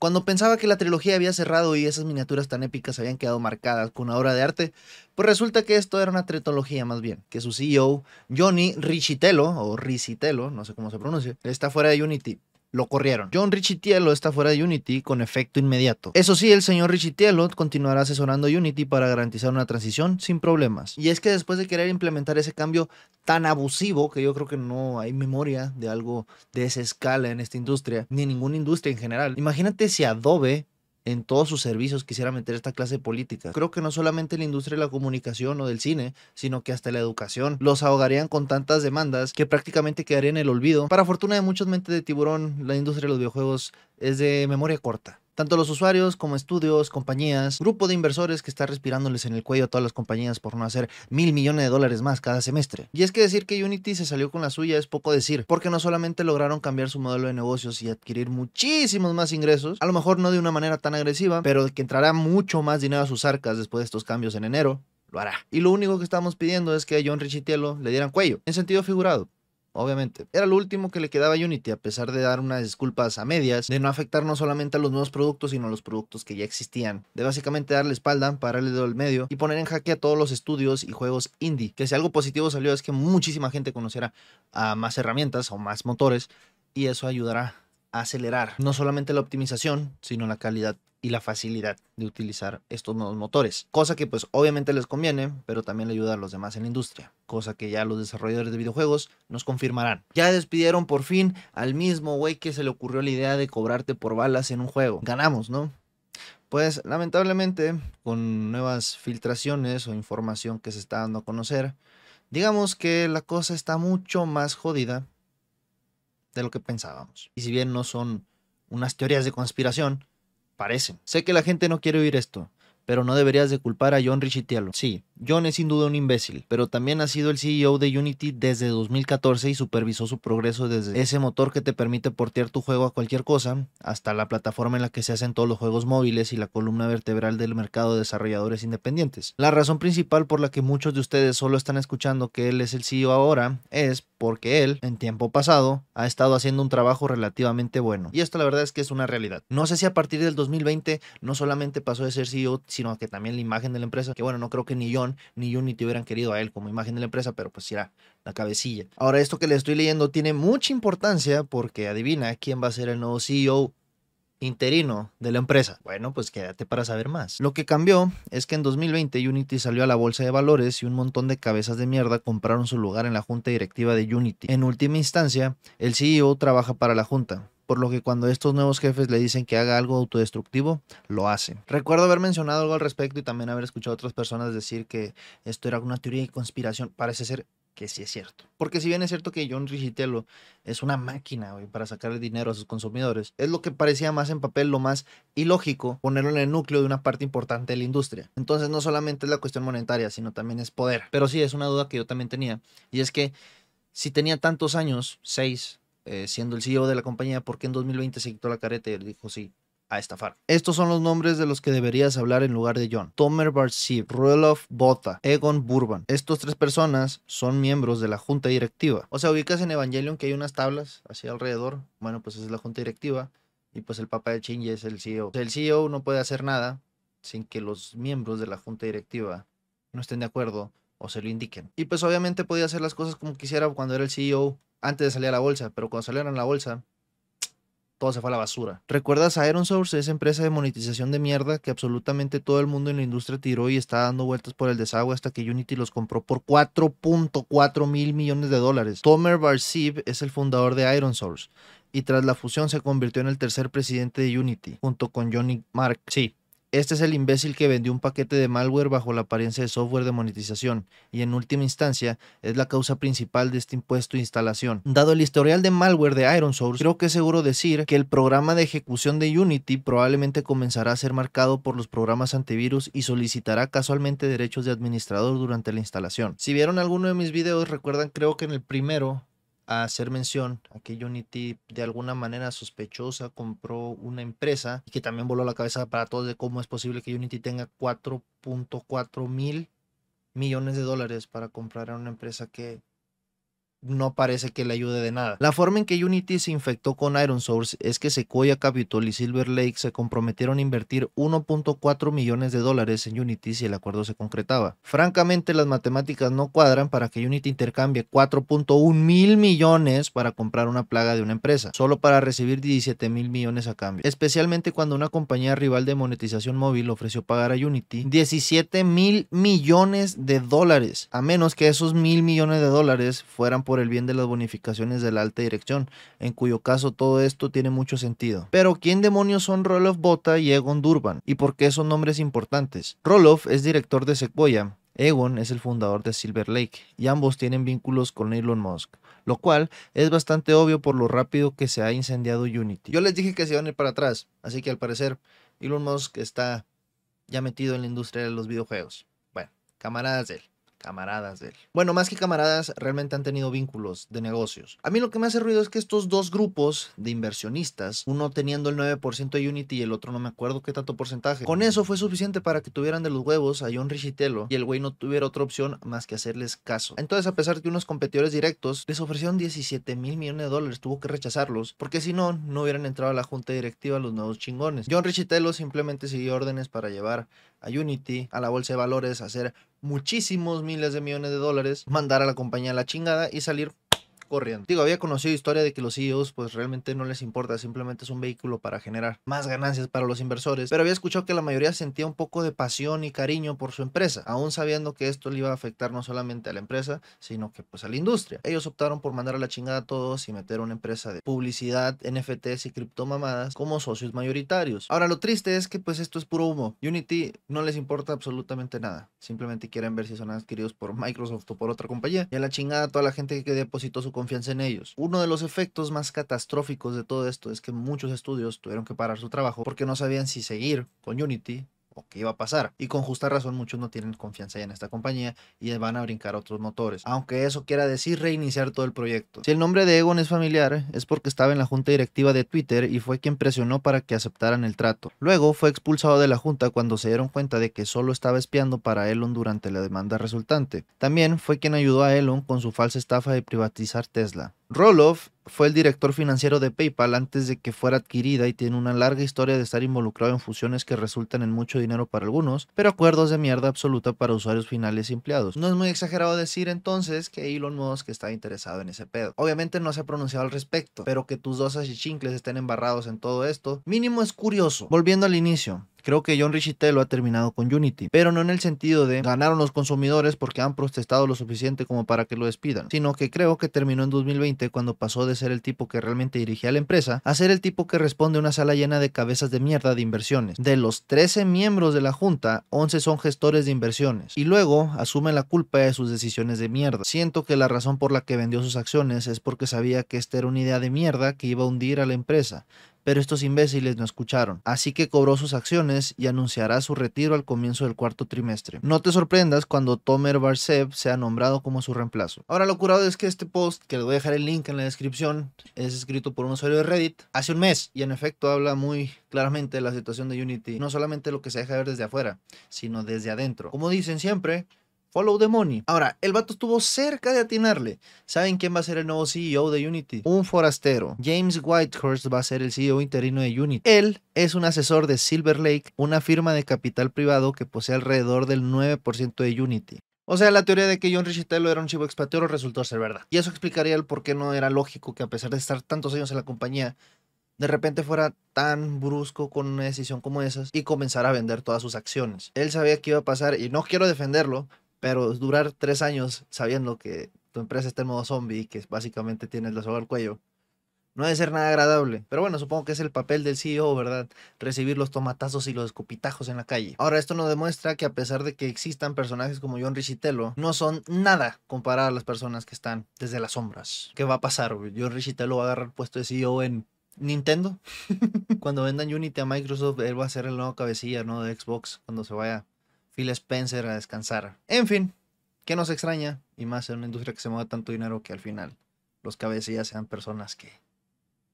Cuando pensaba que la trilogía había cerrado y esas miniaturas tan épicas habían quedado marcadas con una obra de arte, pues resulta que esto era una tretología más bien, que su CEO, Johnny Richitello, o Ricitello, no sé cómo se pronuncia, está fuera de Unity lo corrieron. John Richitiello está fuera de Unity con efecto inmediato. Eso sí, el señor Richitiello continuará asesorando Unity para garantizar una transición sin problemas. Y es que después de querer implementar ese cambio tan abusivo, que yo creo que no hay memoria de algo de esa escala en esta industria, ni en ninguna industria en general, imagínate si Adobe en todos sus servicios quisiera meter esta clase política. Creo que no solamente la industria de la comunicación o del cine, sino que hasta la educación los ahogarían con tantas demandas que prácticamente quedaría en el olvido. Para fortuna de muchos mentes de tiburón, la industria de los videojuegos es de memoria corta. Tanto los usuarios como estudios, compañías, grupo de inversores que está respirándoles en el cuello a todas las compañías por no hacer mil millones de dólares más cada semestre. Y es que decir que Unity se salió con la suya es poco decir, porque no solamente lograron cambiar su modelo de negocios y adquirir muchísimos más ingresos, a lo mejor no de una manera tan agresiva, pero que entrará mucho más dinero a sus arcas después de estos cambios en enero, lo hará. Y lo único que estamos pidiendo es que a John Richitiello le dieran cuello, en sentido figurado obviamente. Era lo último que le quedaba a Unity, a pesar de dar unas disculpas a medias, de no afectar no solamente a los nuevos productos, sino a los productos que ya existían, de básicamente darle espalda, pararle del medio y poner en jaque a todos los estudios y juegos indie. Que si algo positivo salió es que muchísima gente conociera a más herramientas o más motores y eso ayudará a acelerar no solamente la optimización, sino la calidad y la facilidad de utilizar estos nuevos motores. Cosa que pues obviamente les conviene, pero también le ayuda a los demás en la industria. Cosa que ya los desarrolladores de videojuegos nos confirmarán. Ya despidieron por fin al mismo güey que se le ocurrió la idea de cobrarte por balas en un juego. Ganamos, ¿no? Pues lamentablemente, con nuevas filtraciones o información que se está dando a conocer, digamos que la cosa está mucho más jodida de lo que pensábamos. Y si bien no son unas teorías de conspiración, Parece. Sé que la gente no quiere oír esto, pero no deberías de culpar a John Richitiello. Sí, John es sin duda un imbécil, pero también ha sido el CEO de Unity desde 2014 y supervisó su progreso desde ese motor que te permite portear tu juego a cualquier cosa, hasta la plataforma en la que se hacen todos los juegos móviles y la columna vertebral del mercado de desarrolladores independientes. La razón principal por la que muchos de ustedes solo están escuchando que él es el CEO ahora es porque él, en tiempo pasado, ha estado haciendo un trabajo relativamente bueno. Y esto la verdad es que es una realidad. No sé si a partir del 2020 no solamente pasó de ser CEO, sino que también la imagen de la empresa, que bueno, no creo que ni John ni Unity hubieran querido a él como imagen de la empresa, pero pues era la cabecilla. Ahora esto que le estoy leyendo tiene mucha importancia porque adivina quién va a ser el nuevo CEO interino de la empresa. Bueno, pues quédate para saber más. Lo que cambió es que en 2020 Unity salió a la bolsa de valores y un montón de cabezas de mierda compraron su lugar en la junta directiva de Unity. En última instancia, el CEO trabaja para la junta por lo que cuando estos nuevos jefes le dicen que haga algo autodestructivo, lo hace. Recuerdo haber mencionado algo al respecto y también haber escuchado a otras personas decir que esto era una teoría de conspiración. Parece ser que sí es cierto. Porque si bien es cierto que John Richitello es una máquina para sacarle dinero a sus consumidores, es lo que parecía más en papel lo más ilógico ponerlo en el núcleo de una parte importante de la industria. Entonces no solamente es la cuestión monetaria, sino también es poder. Pero sí, es una duda que yo también tenía. Y es que si tenía tantos años, seis, eh, siendo el CEO de la compañía, ¿por qué en 2020 se quitó la careta y dijo sí? a estafar. Estos son los nombres de los que deberías hablar en lugar de John. Tomer Barsiv, Ruelof Bota, Egon Burban. Estos tres personas son miembros de la junta directiva. O sea, ubicas en Evangelion que hay unas tablas así alrededor. Bueno, pues es la junta directiva. Y pues el papá de Shinji es el CEO. el CEO no puede hacer nada sin que los miembros de la junta directiva no estén de acuerdo o se lo indiquen. Y pues obviamente podía hacer las cosas como quisiera cuando era el CEO antes de salir a la bolsa, pero cuando salieron a la bolsa todo se fue a la basura. ¿Recuerdas a Iron Source, esa empresa de monetización de mierda que absolutamente todo el mundo en la industria tiró y está dando vueltas por el desagüe hasta que Unity los compró por 4.4 mil millones de dólares? Tomer Barsiv es el fundador de Iron Source y tras la fusión se convirtió en el tercer presidente de Unity, junto con Johnny Mark. Sí, este es el imbécil que vendió un paquete de malware bajo la apariencia de software de monetización y en última instancia es la causa principal de este impuesto de instalación. Dado el historial de malware de Iron Source, creo que es seguro decir que el programa de ejecución de Unity probablemente comenzará a ser marcado por los programas antivirus y solicitará casualmente derechos de administrador durante la instalación. Si vieron alguno de mis videos, recuerdan creo que en el primero hacer mención a que Unity de alguna manera sospechosa compró una empresa y que también voló la cabeza para todos de cómo es posible que Unity tenga 4.4 mil millones de dólares para comprar a una empresa que no parece que le ayude de nada. La forma en que Unity se infectó con Iron Source es que Sequoia Capital y Silver Lake se comprometieron a invertir 1.4 millones de dólares en Unity si el acuerdo se concretaba. Francamente, las matemáticas no cuadran para que Unity intercambie 4.1 mil millones para comprar una plaga de una empresa, solo para recibir 17 mil millones a cambio. Especialmente cuando una compañía rival de monetización móvil ofreció pagar a Unity 17 mil millones de dólares, a menos que esos mil millones de dólares fueran por el bien de las bonificaciones de la alta dirección, en cuyo caso todo esto tiene mucho sentido. Pero ¿quién demonios son Roloff Bota y Egon Durban? ¿Y por qué son nombres importantes? Roloff es director de Sequoia, Egon es el fundador de Silver Lake y ambos tienen vínculos con Elon Musk, lo cual es bastante obvio por lo rápido que se ha incendiado Unity. Yo les dije que se iban a ir para atrás, así que al parecer Elon Musk está ya metido en la industria de los videojuegos. Bueno, camaradas de él camaradas de él. Bueno, más que camaradas, realmente han tenido vínculos de negocios. A mí lo que me hace ruido es que estos dos grupos de inversionistas, uno teniendo el 9% de Unity y el otro no me acuerdo qué tanto porcentaje, con eso fue suficiente para que tuvieran de los huevos a John Richitello y el güey no tuviera otra opción más que hacerles caso. Entonces, a pesar de que unos competidores directos les ofrecieron 17 mil millones de dólares, tuvo que rechazarlos, porque si no, no hubieran entrado a la junta directiva los nuevos chingones. John Richitello simplemente siguió órdenes para llevar a Unity, a la bolsa de valores, hacer muchísimos miles de millones de dólares, mandar a la compañía a la chingada y salir corriendo. Digo, había conocido historia de que los CEOs pues realmente no les importa, simplemente es un vehículo para generar más ganancias para los inversores, pero había escuchado que la mayoría sentía un poco de pasión y cariño por su empresa, aún sabiendo que esto le iba a afectar no solamente a la empresa, sino que pues a la industria. Ellos optaron por mandar a la chingada a todos y meter una empresa de publicidad, NFTs y criptomamadas como socios mayoritarios. Ahora lo triste es que pues esto es puro humo. Unity no les importa absolutamente nada, simplemente quieren ver si son adquiridos por Microsoft o por otra compañía y a la chingada toda la gente que depositó su confianza en ellos. Uno de los efectos más catastróficos de todo esto es que muchos estudios tuvieron que parar su trabajo porque no sabían si seguir con Unity o qué iba a pasar. Y con justa razón muchos no tienen confianza en esta compañía y van a brincar otros motores. Aunque eso quiera decir reiniciar todo el proyecto. Si el nombre de Egon es familiar, es porque estaba en la junta directiva de Twitter y fue quien presionó para que aceptaran el trato. Luego fue expulsado de la junta cuando se dieron cuenta de que solo estaba espiando para Elon durante la demanda resultante. También fue quien ayudó a Elon con su falsa estafa de privatizar Tesla. Roloff fue el director financiero de PayPal antes de que fuera adquirida y tiene una larga historia de estar involucrado en fusiones que resultan en mucho dinero para algunos, pero acuerdos de mierda absoluta para usuarios finales y empleados. No es muy exagerado decir entonces que Elon Musk está interesado en ese pedo. Obviamente no se ha pronunciado al respecto, pero que tus dos chincles estén embarrados en todo esto, mínimo es curioso. Volviendo al inicio, Creo que John Richitello ha terminado con Unity, pero no en el sentido de ganaron los consumidores porque han protestado lo suficiente como para que lo despidan, sino que creo que terminó en 2020 cuando pasó de ser el tipo que realmente dirigía la empresa a ser el tipo que responde a una sala llena de cabezas de mierda de inversiones. De los 13 miembros de la junta, 11 son gestores de inversiones y luego asumen la culpa de sus decisiones de mierda. Siento que la razón por la que vendió sus acciones es porque sabía que esta era una idea de mierda que iba a hundir a la empresa pero estos imbéciles no escucharon, así que cobró sus acciones y anunciará su retiro al comienzo del cuarto trimestre. No te sorprendas cuando Tomer Barsev sea nombrado como su reemplazo. Ahora lo curado es que este post, que le voy a dejar el link en la descripción, es escrito por un usuario de Reddit hace un mes y en efecto habla muy claramente de la situación de Unity, no solamente lo que se deja ver desde afuera, sino desde adentro. Como dicen siempre, Follow the money. Ahora, el vato estuvo cerca de atinarle. ¿Saben quién va a ser el nuevo CEO de Unity? Un forastero. James Whitehurst va a ser el CEO interino de Unity. Él es un asesor de Silver Lake, una firma de capital privado que posee alrededor del 9% de Unity. O sea, la teoría de que John Richitello era un chivo expatriado resultó ser verdad. Y eso explicaría el por qué no era lógico que a pesar de estar tantos años en la compañía, de repente fuera tan brusco con una decisión como esas y comenzara a vender todas sus acciones. Él sabía que iba a pasar y no quiero defenderlo, pero durar tres años sabiendo que tu empresa está en modo zombie y que básicamente tienes la soga al cuello, no debe ser nada agradable. Pero bueno, supongo que es el papel del CEO, ¿verdad? Recibir los tomatazos y los escupitajos en la calle. Ahora, esto nos demuestra que a pesar de que existan personajes como John Richitello, no son nada comparado a las personas que están desde las sombras. ¿Qué va a pasar? John Richitello va a agarrar puesto de CEO en Nintendo. cuando vendan Unity a Microsoft, él va a ser el nuevo cabecilla, ¿no? De Xbox, cuando se vaya Phil Spencer a descansar. En fin, ¿qué nos extraña? Y más en una industria que se mueve tanto dinero que al final los cabecillas sean personas que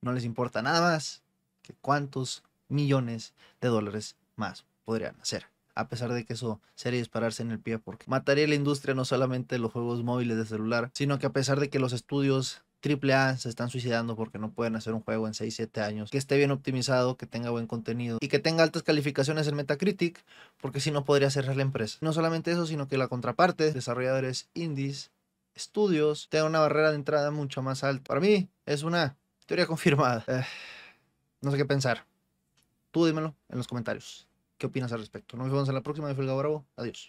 no les importa nada más que cuántos millones de dólares más podrían hacer a pesar de que eso sería dispararse en el pie, porque mataría la industria no solamente los juegos móviles de celular, sino que a pesar de que los estudios AAA se están suicidando porque no pueden hacer un juego en 6, 7 años que esté bien optimizado, que tenga buen contenido y que tenga altas calificaciones en Metacritic, porque si no podría cerrar la empresa. No solamente eso, sino que la contraparte, desarrolladores indies, estudios, tenga una barrera de entrada mucho más alta. Para mí es una teoría confirmada. Eh, no sé qué pensar. Tú dímelo en los comentarios. ¿Qué opinas al respecto? Nos vemos en la próxima de Felga Bravo. Adiós.